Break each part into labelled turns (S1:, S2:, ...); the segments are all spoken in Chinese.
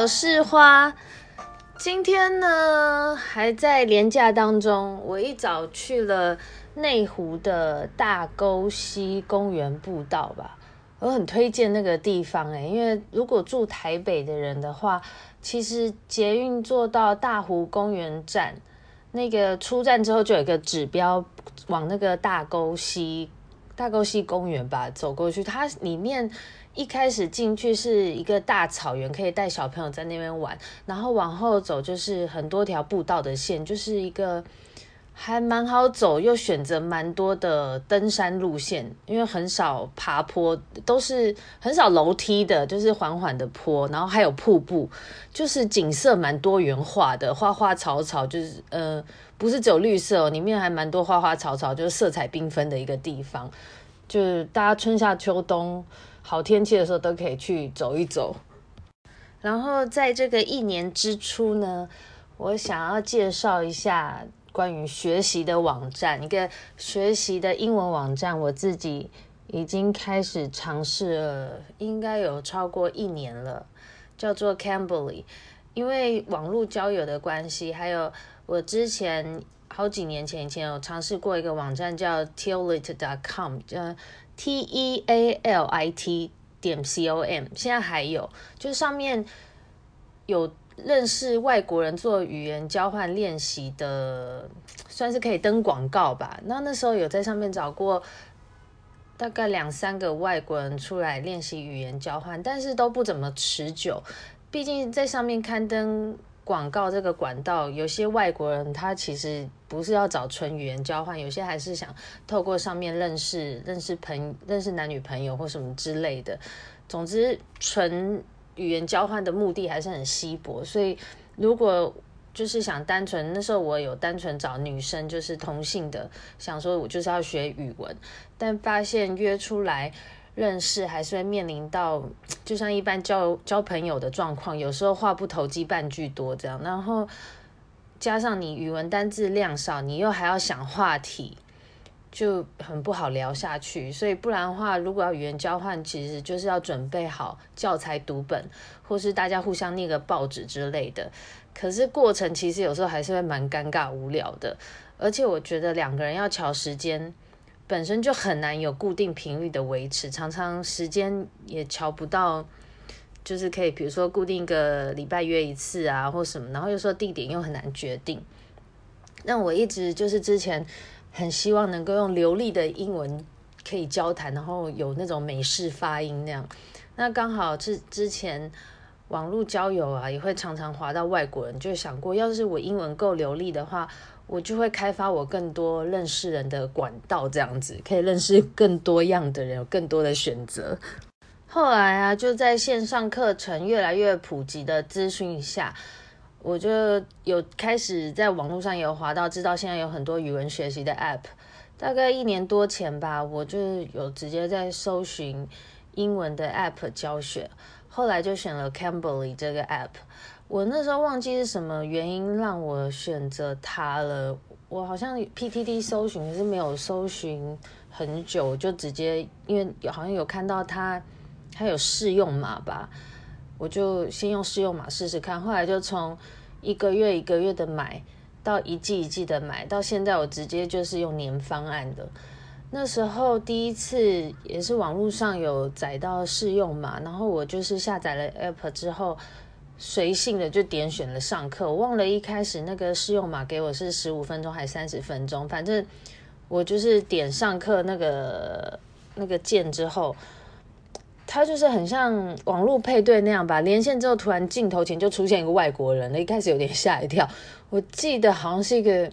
S1: 我是花。今天呢，还在连假当中。我一早去了内湖的大沟溪公园步道吧，我很推荐那个地方诶，因为如果住台北的人的话，其实捷运坐到大湖公园站，那个出站之后就有一个指标，往那个大沟溪大沟溪公园吧走过去，它里面。一开始进去是一个大草原，可以带小朋友在那边玩。然后往后走就是很多条步道的线，就是一个还蛮好走，又选择蛮多的登山路线。因为很少爬坡，都是很少楼梯的，就是缓缓的坡。然后还有瀑布，就是景色蛮多元化的，花花草草，就是呃，不是只有绿色哦，里面还蛮多花花草草，就是色彩缤纷的一个地方。就是大家春夏秋冬。好天气的时候都可以去走一走。然后在这个一年之初呢，我想要介绍一下关于学习的网站，一个学习的英文网站，我自己已经开始尝试了，应该有超过一年了，叫做 Cambly。因为网络交友的关系，还有我之前好几年前以前有尝试过一个网站叫 Tealit.com，叫。T E A L I T 点 C O M，现在还有，就是上面有认识外国人做语言交换练习的，算是可以登广告吧。那那时候有在上面找过大概两三个外国人出来练习语言交换，但是都不怎么持久，毕竟在上面刊登。广告这个管道，有些外国人他其实不是要找纯语言交换，有些还是想透过上面认识、认识朋、认识男女朋友或什么之类的。总之，纯语言交换的目的还是很稀薄。所以，如果就是想单纯，那时候我有单纯找女生，就是同性的，想说我就是要学语文，但发现约出来。认识还是会面临到，就像一般交交朋友的状况，有时候话不投机半句多这样，然后加上你语文单字量少，你又还要想话题，就很不好聊下去。所以不然的话，如果要语言交换，其实就是要准备好教材读本，或是大家互相念个报纸之类的。可是过程其实有时候还是会蛮尴尬无聊的，而且我觉得两个人要瞧时间。本身就很难有固定频率的维持，常常时间也瞧不到，就是可以，比如说固定一个礼拜约一次啊，或什么，然后又说地点又很难决定。那我一直就是之前很希望能够用流利的英文可以交谈，然后有那种美式发音那样。那刚好是之前网络交友啊，也会常常滑到外国人，就想过要是我英文够流利的话。我就会开发我更多认识人的管道，这样子可以认识更多样的人，有更多的选择。后来啊，就在线上课程越来越普及的资讯下，我就有开始在网络上有滑到，知道现在有很多语文学习的 App。大概一年多前吧，我就有直接在搜寻英文的 App 教学，后来就选了 Cambly 这个 App。我那时候忘记是什么原因让我选择它了。我好像 PTT 搜寻是没有搜寻很久，就直接因为有好像有看到它，它有试用码吧，我就先用试用码试试看。后来就从一个月一个月的买到一季一季的买，到现在我直接就是用年方案的。那时候第一次也是网络上有载到试用码，然后我就是下载了 App 之后。随性的就点选了上课，我忘了一开始那个试用码给我是十五分钟还是三十分钟，反正我就是点上课那个那个键之后，他就是很像网络配对那样吧。连线之后，突然镜头前就出现一个外国人了，一开始有点吓一跳。我记得好像是一个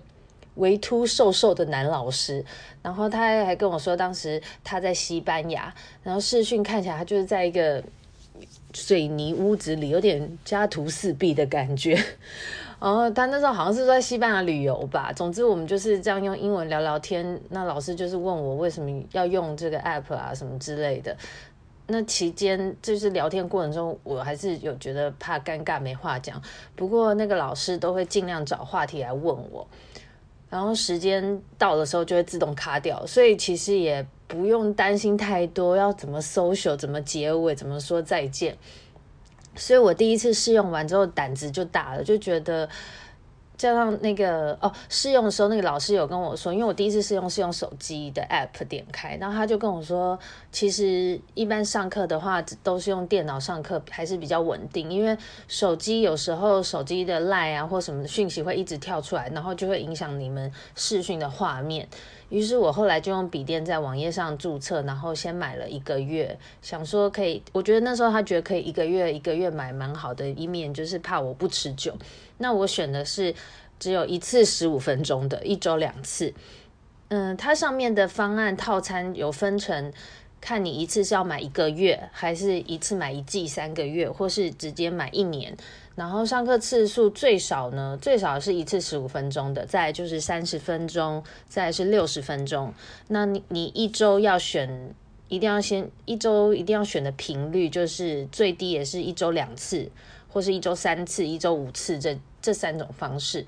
S1: 微秃瘦瘦的男老师，然后他还跟我说，当时他在西班牙，然后视讯看起来他就是在一个。水泥屋子里有点家徒四壁的感觉，然后他那时候好像是在西班牙旅游吧。总之我们就是这样用英文聊聊天。那老师就是问我为什么要用这个 app 啊什么之类的。那期间就是聊天过程中，我还是有觉得怕尴尬没话讲。不过那个老师都会尽量找话题来问我。然后时间到的时候就会自动卡掉，所以其实也不用担心太多，要怎么 social，怎么结尾，怎么说再见。所以我第一次试用完之后胆子就大了，就觉得。加上那个哦，试用的时候那个老师有跟我说，因为我第一次试用是用手机的 app 点开，然后他就跟我说，其实一般上课的话都是用电脑上课还是比较稳定，因为手机有时候手机的 line 啊或什么讯息会一直跳出来，然后就会影响你们视讯的画面。于是我后来就用笔电在网页上注册，然后先买了一个月，想说可以，我觉得那时候他觉得可以一个月一个月买蛮好的，一面就是怕我不持久。那我选的是只有一次十五分钟的，一周两次。嗯，它上面的方案套餐有分成，看你一次是要买一个月，还是一次买一季三个月，或是直接买一年。然后上课次数最少呢，最少是一次十五分钟的，再就是三十分钟，再是六十分钟。那你你一周要选，一定要先一周一定要选的频率，就是最低也是一周两次。或是一周三次、一周五次，这这三种方式，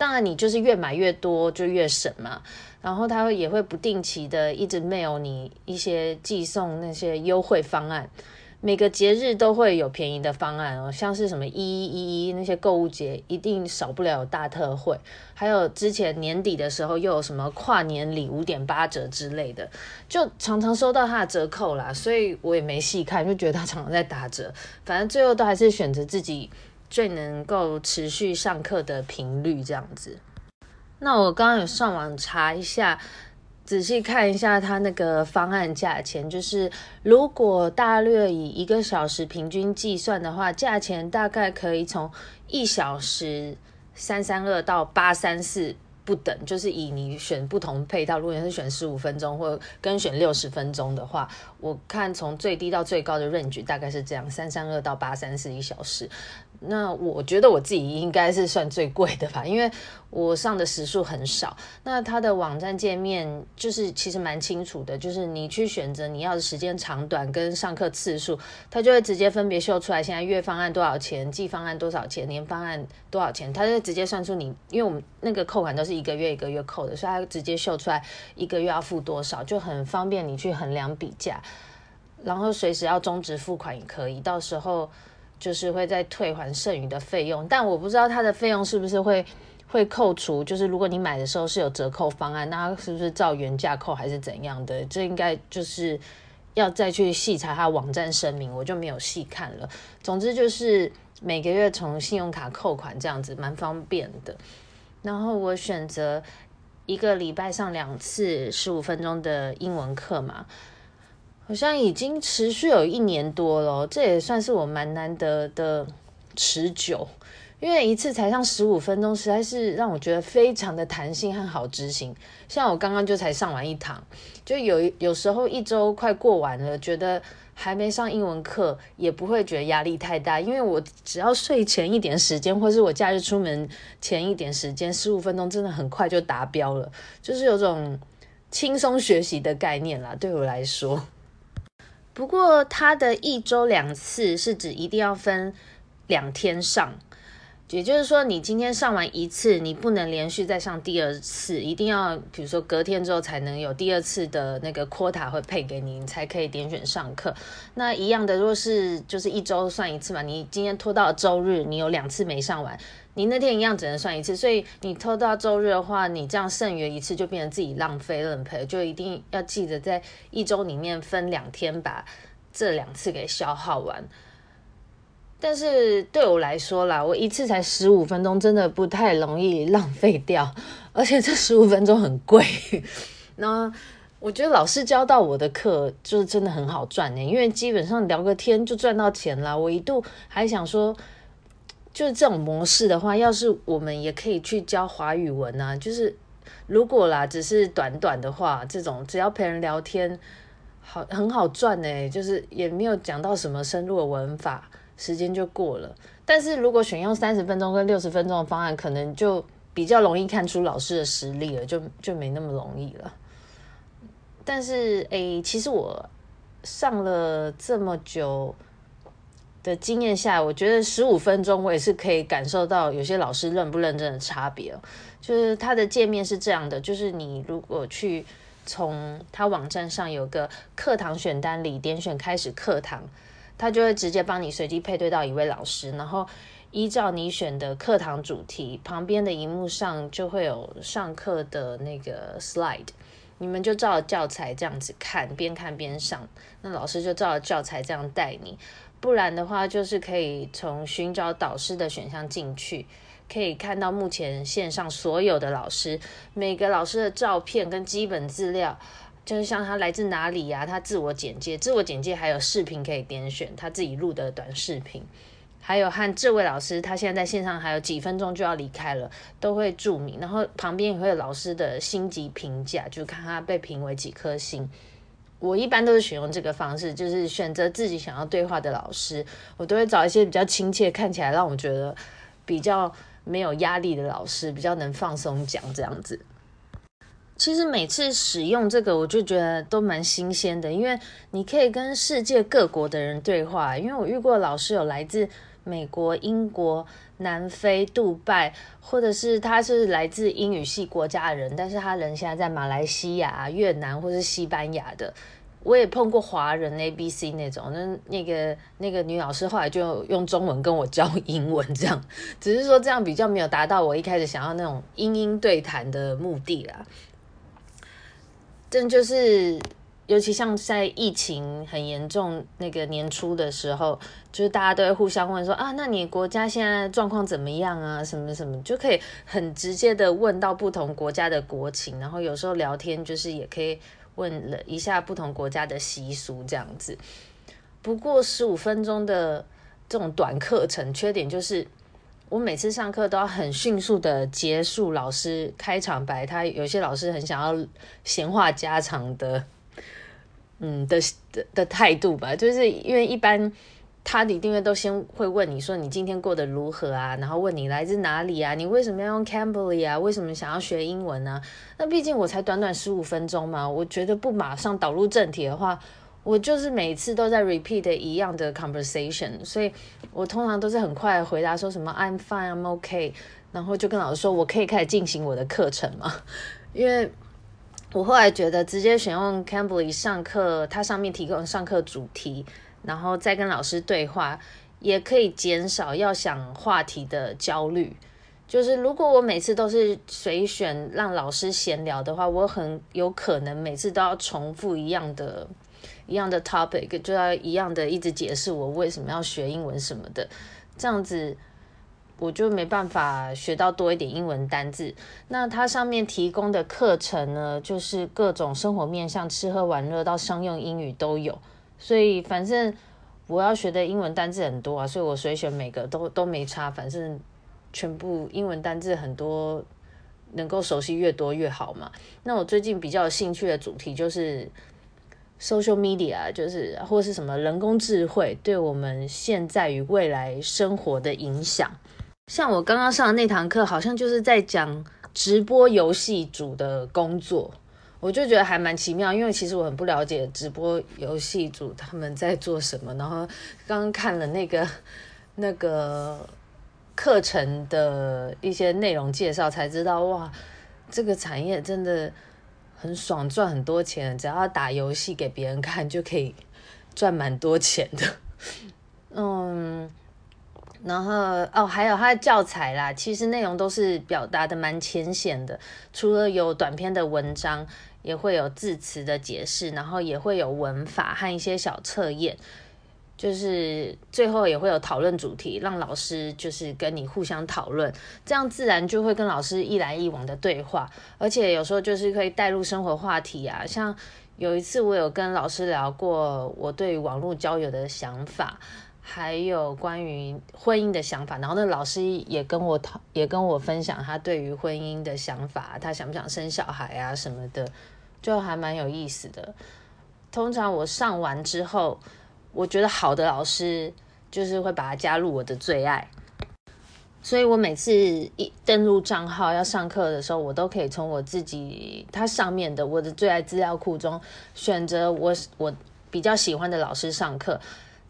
S1: 当然你就是越买越多就越省嘛。然后他也会不定期的一直 mail 你一些寄送那些优惠方案。每个节日都会有便宜的方案哦，像是什么一一一一那些购物节，一定少不了有大特惠。还有之前年底的时候，又有什么跨年礼五点八折之类的，就常常收到它的折扣啦。所以我也没细看，就觉得它常常在打折。反正最后都还是选择自己最能够持续上课的频率这样子。那我刚刚有上网查一下。仔细看一下它那个方案价钱，就是如果大略以一个小时平均计算的话，价钱大概可以从一小时三三二到八三四不等，就是以你选不同配套，如果你是选十五分钟或跟选六十分钟的话，我看从最低到最高的 range 大概是这样，三三二到八三四一小时。那我觉得我自己应该是算最贵的吧，因为我上的时数很少。那它的网站界面就是其实蛮清楚的，就是你去选择你要的时间长短跟上课次数，它就会直接分别秀出来。现在月方案多少钱，季方案多少钱，年方案多少钱，它就直接算出你，因为我们那个扣款都是一个月一个月扣的，所以它直接秀出来一个月要付多少，就很方便你去衡量比价。然后随时要终止付款也可以，到时候。就是会再退还剩余的费用，但我不知道它的费用是不是会会扣除。就是如果你买的时候是有折扣方案，那是不是照原价扣还是怎样的？这应该就是要再去细查它网站声明，我就没有细看了。总之就是每个月从信用卡扣款这样子蛮方便的。然后我选择一个礼拜上两次十五分钟的英文课嘛。好像已经持续有一年多了，这也算是我蛮难得的持久，因为一次才上十五分钟，实在是让我觉得非常的弹性和好执行。像我刚刚就才上完一堂，就有有时候一周快过完了，觉得还没上英文课，也不会觉得压力太大，因为我只要睡前一点时间，或是我假日出门前一点时间，十五分钟真的很快就达标了，就是有种轻松学习的概念啦，对我来说。不过，他的一周两次是指一定要分两天上，也就是说，你今天上完一次，你不能连续再上第二次，一定要比如说隔天之后才能有第二次的那个 quota 会配给你，你才可以点选上课。那一样的，如果是就是一周算一次嘛，你今天拖到周日，你有两次没上完。你那天一样只能算一次，所以你拖到周日的话，你这样剩余一次就变成自己浪费了赔，就一定要记得在一周里面分两天把这两次给消耗完。但是对我来说啦，我一次才十五分钟，真的不太容易浪费掉，而且这十五分钟很贵。那我觉得老师教到我的课就是真的很好赚呢，因为基本上聊个天就赚到钱啦。我一度还想说。就是这种模式的话，要是我们也可以去教华语文啊，就是如果啦，只是短短的话，这种只要陪人聊天，好很好赚呢，就是也没有讲到什么深入的文法，时间就过了。但是如果选用三十分钟跟六十分钟的方案，可能就比较容易看出老师的实力了，就就没那么容易了。但是诶，其实我上了这么久。的经验下，我觉得十五分钟我也是可以感受到有些老师认不认真的差别。就是它的界面是这样的，就是你如果去从它网站上有个课堂选单里点选开始课堂，他就会直接帮你随机配对到一位老师，然后依照你选的课堂主题，旁边的荧幕上就会有上课的那个 slide，你们就照教材这样子看，边看边上，那老师就照教材这样带你。不然的话，就是可以从寻找导师的选项进去，可以看到目前线上所有的老师，每个老师的照片跟基本资料，就是像他来自哪里呀、他自我简介，自我简介还有视频可以点选，他自己录的短视频，还有和这位老师他现在在线上还有几分钟就要离开了，都会注明，然后旁边也会有老师的星级评价，就看他被评为几颗星。我一般都是选用这个方式，就是选择自己想要对话的老师，我都会找一些比较亲切、看起来让我觉得比较没有压力的老师，比较能放松讲这样子。其实每次使用这个，我就觉得都蛮新鲜的，因为你可以跟世界各国的人对话。因为我遇过老师有来自美国、英国、南非、杜拜，或者是他是来自英语系国家的人，但是他人现在在马来西亚、越南或是西班牙的。我也碰过华人 A B C 那种，那那个那个女老师后来就用中文跟我教英文，这样，只是说这样比较没有达到我一开始想要那种英英对谈的目的啦。真就是。尤其像在疫情很严重那个年初的时候，就是大家都会互相问说啊，那你国家现在状况怎么样啊？什么什么就可以很直接的问到不同国家的国情，然后有时候聊天就是也可以问了一下不同国家的习俗这样子。不过十五分钟的这种短课程，缺点就是我每次上课都要很迅速的结束老师开场白，他有些老师很想要闲话家常的。嗯的的的态度吧，就是因为一般他一定会都先会问你说，你今天过得如何啊，然后问你来自哪里啊，你为什么要用 Cambly 啊，为什么想要学英文呢？那毕竟我才短短十五分钟嘛，我觉得不马上导入正题的话，我就是每次都在 repeat 一样的 conversation，所以我通常都是很快回答说什么 I'm fine, I'm okay，然后就跟老师说我可以开始进行我的课程嘛，因为。我后来觉得，直接选用 Cambly 上课，它上面提供上课主题，然后再跟老师对话，也可以减少要想话题的焦虑。就是如果我每次都是随选让老师闲聊的话，我很有可能每次都要重复一样的、一样的 topic，就要一样的一直解释我为什么要学英文什么的，这样子。我就没办法学到多一点英文单字。那它上面提供的课程呢，就是各种生活面向，吃喝玩乐到商用英语都有。所以反正我要学的英文单字很多啊，所以我随选每个都都没差。反正全部英文单字很多，能够熟悉越多越好嘛。那我最近比较有兴趣的主题就是 social media，就是或是什么人工智慧对我们现在与未来生活的影响。像我刚刚上的那堂课，好像就是在讲直播游戏组的工作，我就觉得还蛮奇妙，因为其实我很不了解直播游戏组他们在做什么。然后刚刚看了那个那个课程的一些内容介绍，才知道哇，这个产业真的很爽，赚很多钱，只要打游戏给别人看就可以赚蛮多钱的。嗯。然后哦，还有它的教材啦，其实内容都是表达的蛮浅显的。除了有短篇的文章，也会有字词的解释，然后也会有文法和一些小测验。就是最后也会有讨论主题，让老师就是跟你互相讨论，这样自然就会跟老师一来一往的对话。而且有时候就是可以带入生活话题啊，像有一次我有跟老师聊过我对网络交友的想法。还有关于婚姻的想法，然后那老师也跟我讨，也跟我分享他对于婚姻的想法，他想不想生小孩啊什么的，就还蛮有意思的。通常我上完之后，我觉得好的老师就是会把他加入我的最爱，所以我每次一登录账号要上课的时候，我都可以从我自己它上面的我的最爱资料库中选择我我比较喜欢的老师上课。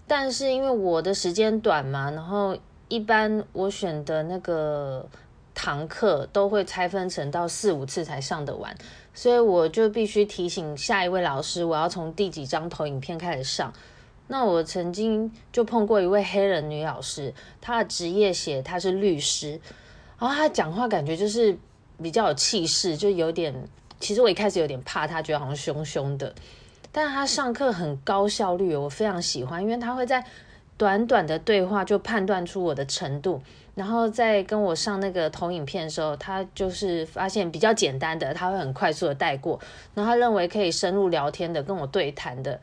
S1: 但是因为我的时间短嘛，然后一般我选的那个堂课都会拆分成到四五次才上得完，所以我就必须提醒下一位老师，我要从第几张投影片开始上。那我曾经就碰过一位黑人女老师，她的职业写她是律师，然后她讲话感觉就是比较有气势，就有点，其实我一开始有点怕她，觉得好像凶凶的。但是他上课很高效率，我非常喜欢，因为她会在短短的对话就判断出我的程度，然后在跟我上那个投影片的时候，她就是发现比较简单的，她会很快速的带过，然后他认为可以深入聊天的，跟我对谈的，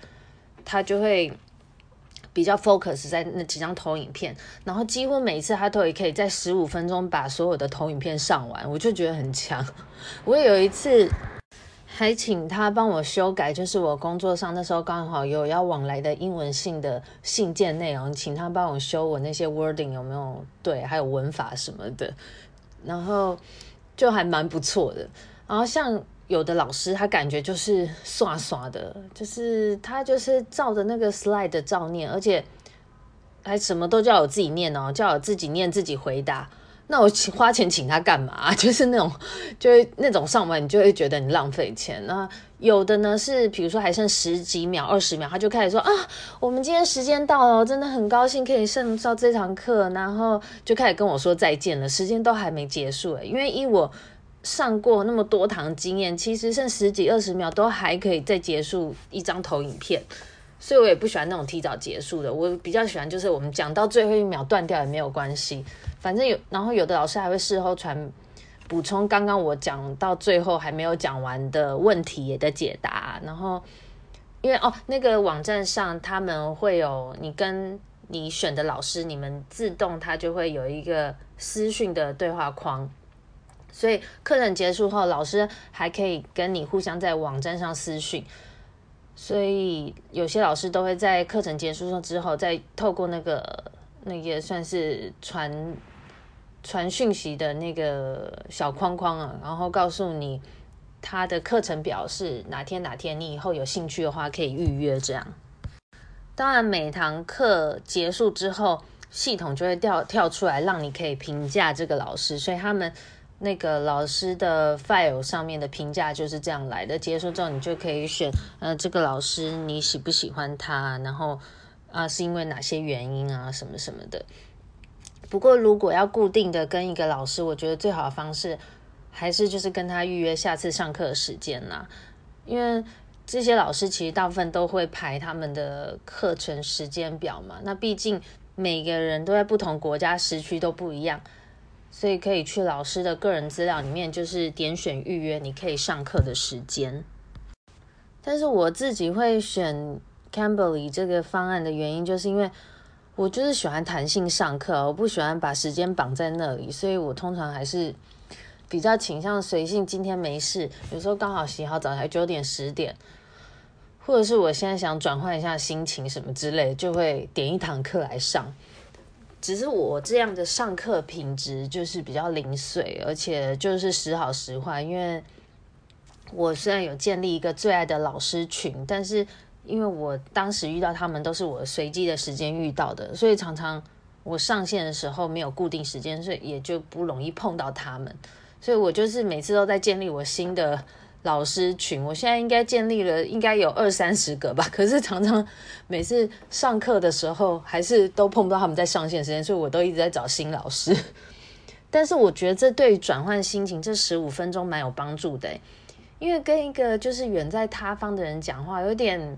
S1: 他就会比较 focus 在那几张投影片，然后几乎每一次他都也可以在十五分钟把所有的投影片上完，我就觉得很强。我有一次。还请他帮我修改，就是我工作上那时候刚好有要往来的英文信的信件内容，请他帮我修我那些 wording 有没有对，还有文法什么的，然后就还蛮不错的。然后像有的老师，他感觉就是刷刷的，就是他就是照着那个 slide 照念，而且还什么都叫我自己念哦，叫我自己念自己回答。那我请花钱请他干嘛？就是那种，就是那种上完你就会觉得你浪费钱。那有的呢是，比如说还剩十几秒、二十秒，他就开始说啊，我们今天时间到了，真的很高兴可以上到这堂课，然后就开始跟我说再见了。时间都还没结束诶，因为以我上过那么多堂经验，其实剩十几二十秒都还可以再结束一张投影片，所以我也不喜欢那种提早结束的。我比较喜欢就是我们讲到最后一秒断掉也没有关系。反正有，然后有的老师还会事后传补充刚刚我讲到最后还没有讲完的问题也的解答。然后因为哦，那个网站上他们会有你跟你选的老师，你们自动它就会有一个私讯的对话框，所以课程结束后，老师还可以跟你互相在网站上私讯。所以有些老师都会在课程结束之后，再透过那个。那个算是传传讯息的那个小框框啊，然后告诉你他的课程表是哪天哪天，你以后有兴趣的话可以预约这样。当然，每堂课结束之后，系统就会跳跳出来，让你可以评价这个老师。所以他们那个老师的 file 上面的评价就是这样来的。结束之后，你就可以选，呃，这个老师你喜不喜欢他，然后。啊，是因为哪些原因啊？什么什么的。不过，如果要固定的跟一个老师，我觉得最好的方式还是就是跟他预约下次上课的时间啦。因为这些老师其实大部分都会排他们的课程时间表嘛。那毕竟每个人都在不同国家，时区都不一样，所以可以去老师的个人资料里面，就是点选预约，你可以上课的时间。但是我自己会选。Cambly 这个方案的原因，就是因为我就是喜欢弹性上课，我不喜欢把时间绑在那里，所以我通常还是比较倾向随性。今天没事，有时候刚好洗好澡才九点十点，或者是我现在想转换一下心情什么之类，就会点一堂课来上。只是我这样的上课品质就是比较零碎，而且就是时好时坏。因为我虽然有建立一个最爱的老师群，但是。因为我当时遇到他们都是我随机的时间遇到的，所以常常我上线的时候没有固定时间，所以也就不容易碰到他们。所以我就是每次都在建立我新的老师群，我现在应该建立了应该有二三十个吧。可是常常每次上课的时候还是都碰不到他们在上线时间，所以我都一直在找新老师。但是我觉得这对转换心情这十五分钟蛮有帮助的，因为跟一个就是远在他方的人讲话有点。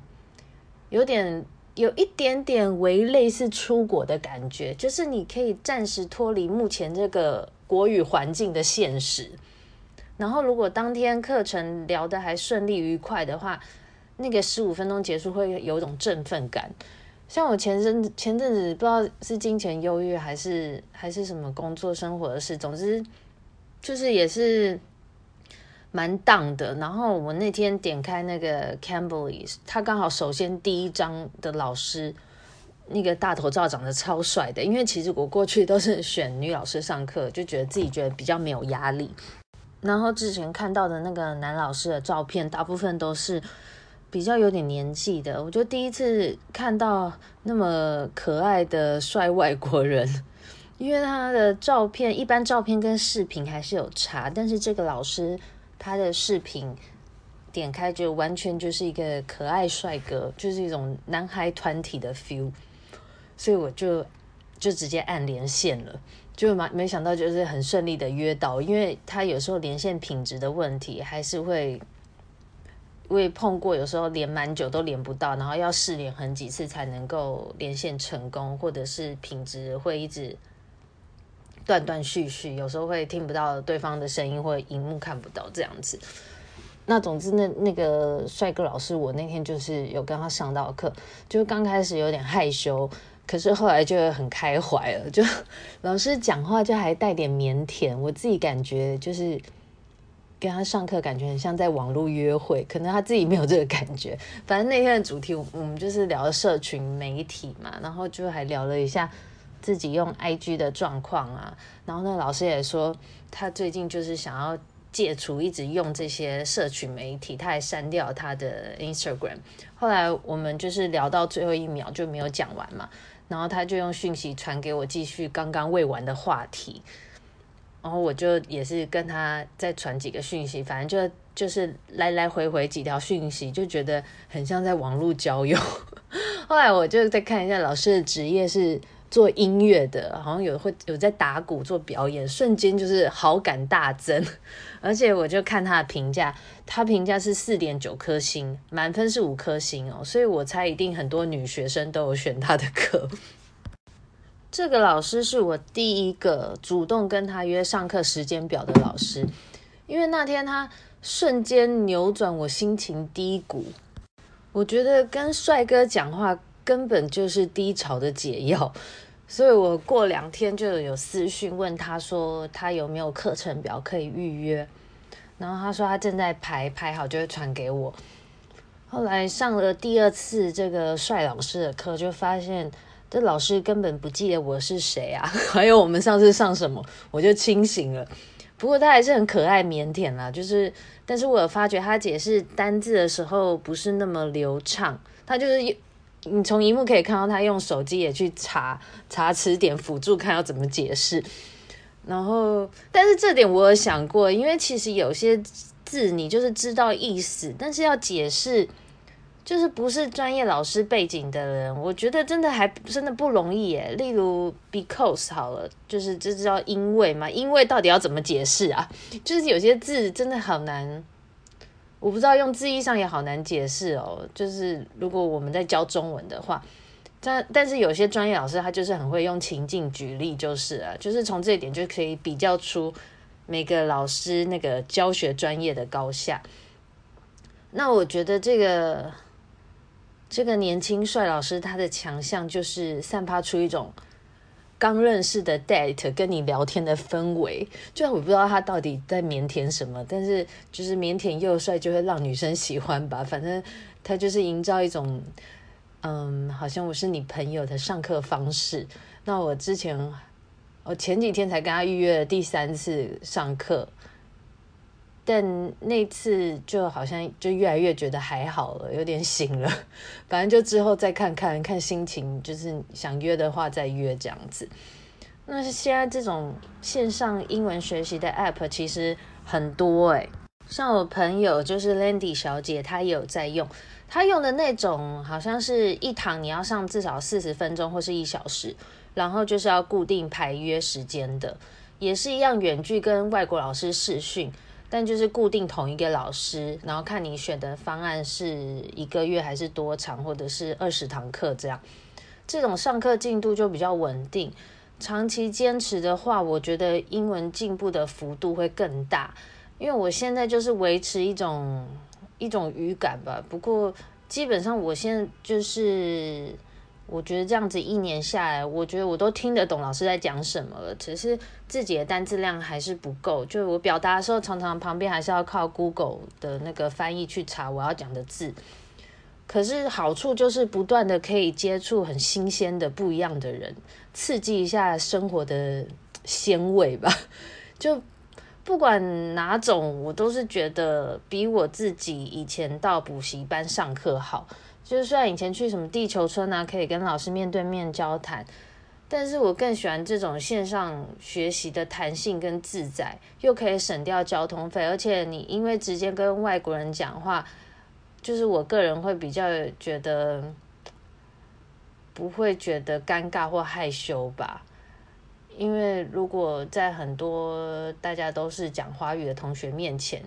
S1: 有点有一点点为类似出国的感觉，就是你可以暂时脱离目前这个国语环境的现实。然后，如果当天课程聊得还顺利愉快的话，那个十五分钟结束会有一种振奋感。像我前阵前阵子不知道是金钱忧郁还是还是什么工作生活的事，总之就是也是。蛮荡的，然后我那天点开那个 Cambly，他刚好首先第一张的老师那个大头照长得超帅的，因为其实我过去都是选女老师上课，就觉得自己觉得比较没有压力。然后之前看到的那个男老师的照片，大部分都是比较有点年纪的，我就第一次看到那么可爱的帅外国人，因为他的照片，一般照片跟视频还是有差，但是这个老师他的视频点开就完全就是一个可爱帅哥，就是一种男孩团体的 feel，所以我就就直接按连线了，就没没想到就是很顺利的约到，因为他有时候连线品质的问题还是会。我也碰过，有时候连蛮久都连不到，然后要试连很几次才能够连线成功，或者是品质会一直断断续续，有时候会听不到对方的声音，或者荧幕看不到这样子。那总之，那那个帅哥老师，我那天就是有跟他上到课，就刚开始有点害羞，可是后来就很开怀了，就老师讲话就还带点腼腆，我自己感觉就是。跟他上课感觉很像在网络约会，可能他自己没有这个感觉。反正那天的主题，我们就是聊社群媒体嘛，然后就还聊了一下自己用 IG 的状况啊。然后那老师也说，他最近就是想要戒除一直用这些社群媒体，他还删掉他的 Instagram。后来我们就是聊到最后一秒就没有讲完嘛，然后他就用讯息传给我，继续刚刚未完的话题。然后我就也是跟他再传几个讯息，反正就就是来来回回几条讯息，就觉得很像在网络交友。后来我就再看一下老师的职业是做音乐的，好像有会有在打鼓做表演，瞬间就是好感大增。而且我就看他的评价，他评价是四点九颗星，满分是五颗星哦，所以我猜一定很多女学生都有选他的课。这个老师是我第一个主动跟他约上课时间表的老师，因为那天他瞬间扭转我心情低谷。我觉得跟帅哥讲话根本就是低潮的解药，所以我过两天就有私讯问他说他有没有课程表可以预约，然后他说他正在排，排好就会传给我。后来上了第二次这个帅老师的课，就发现。这老师根本不记得我是谁啊！还有我们上次上什么，我就清醒了。不过他还是很可爱腼腆啦，就是，但是我有发觉他解释单字的时候不是那么流畅。他就是，你从荧幕可以看到他用手机也去查查词典辅助看要怎么解释。然后，但是这点我有想过，因为其实有些字你就是知道意思，但是要解释。就是不是专业老师背景的人，我觉得真的还真的不容易耶。例如 because 好了，就是这叫因为嘛，因为到底要怎么解释啊？就是有些字真的好难，我不知道用字义上也好难解释哦。就是如果我们在教中文的话，但但是有些专业老师他就是很会用情境举例，就是啊，就是从这一点就可以比较出每个老师那个教学专业的高下。那我觉得这个。这个年轻帅老师，他的强项就是散发出一种刚认识的 date 跟你聊天的氛围。虽然我不知道他到底在腼腆什么，但是就是腼腆又帅，就会让女生喜欢吧。反正他就是营造一种，嗯，好像我是你朋友的上课方式。那我之前，我前几天才跟他预约了第三次上课。但那次就好像就越来越觉得还好了，有点醒了。反正就之后再看看看心情，就是想约的话再约这样子。那是现在这种线上英文学习的 app 其实很多诶，像我朋友就是 Landy 小姐，她也有在用。她用的那种好像是一堂你要上至少四十分钟或是一小时，然后就是要固定排约时间的，也是一样远距跟外国老师视讯。但就是固定同一个老师，然后看你选的方案是一个月还是多长，或者是二十堂课这样，这种上课进度就比较稳定。长期坚持的话，我觉得英文进步的幅度会更大。因为我现在就是维持一种一种语感吧，不过基本上我现在就是。我觉得这样子一年下来，我觉得我都听得懂老师在讲什么了，只是自己的单字量还是不够。就我表达的时候，常常旁边还是要靠 Google 的那个翻译去查我要讲的字。可是好处就是不断的可以接触很新鲜的不一样的人，刺激一下生活的鲜味吧。就不管哪种，我都是觉得比我自己以前到补习班上课好。就是虽然以前去什么地球村啊，可以跟老师面对面交谈，但是我更喜欢这种线上学习的弹性跟自在，又可以省掉交通费，而且你因为直接跟外国人讲话，就是我个人会比较觉得不会觉得尴尬或害羞吧。因为如果在很多大家都是讲华语的同学面前，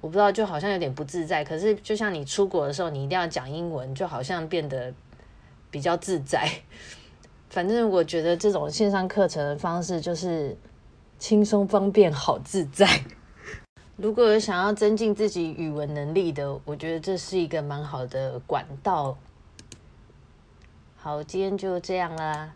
S1: 我不知道就好像有点不自在。可是就像你出国的时候，你一定要讲英文，就好像变得比较自在。反正我觉得这种线上课程的方式就是轻松方便、好自在。如果有想要增进自己语文能力的，我觉得这是一个蛮好的管道。好，今天就这样啦。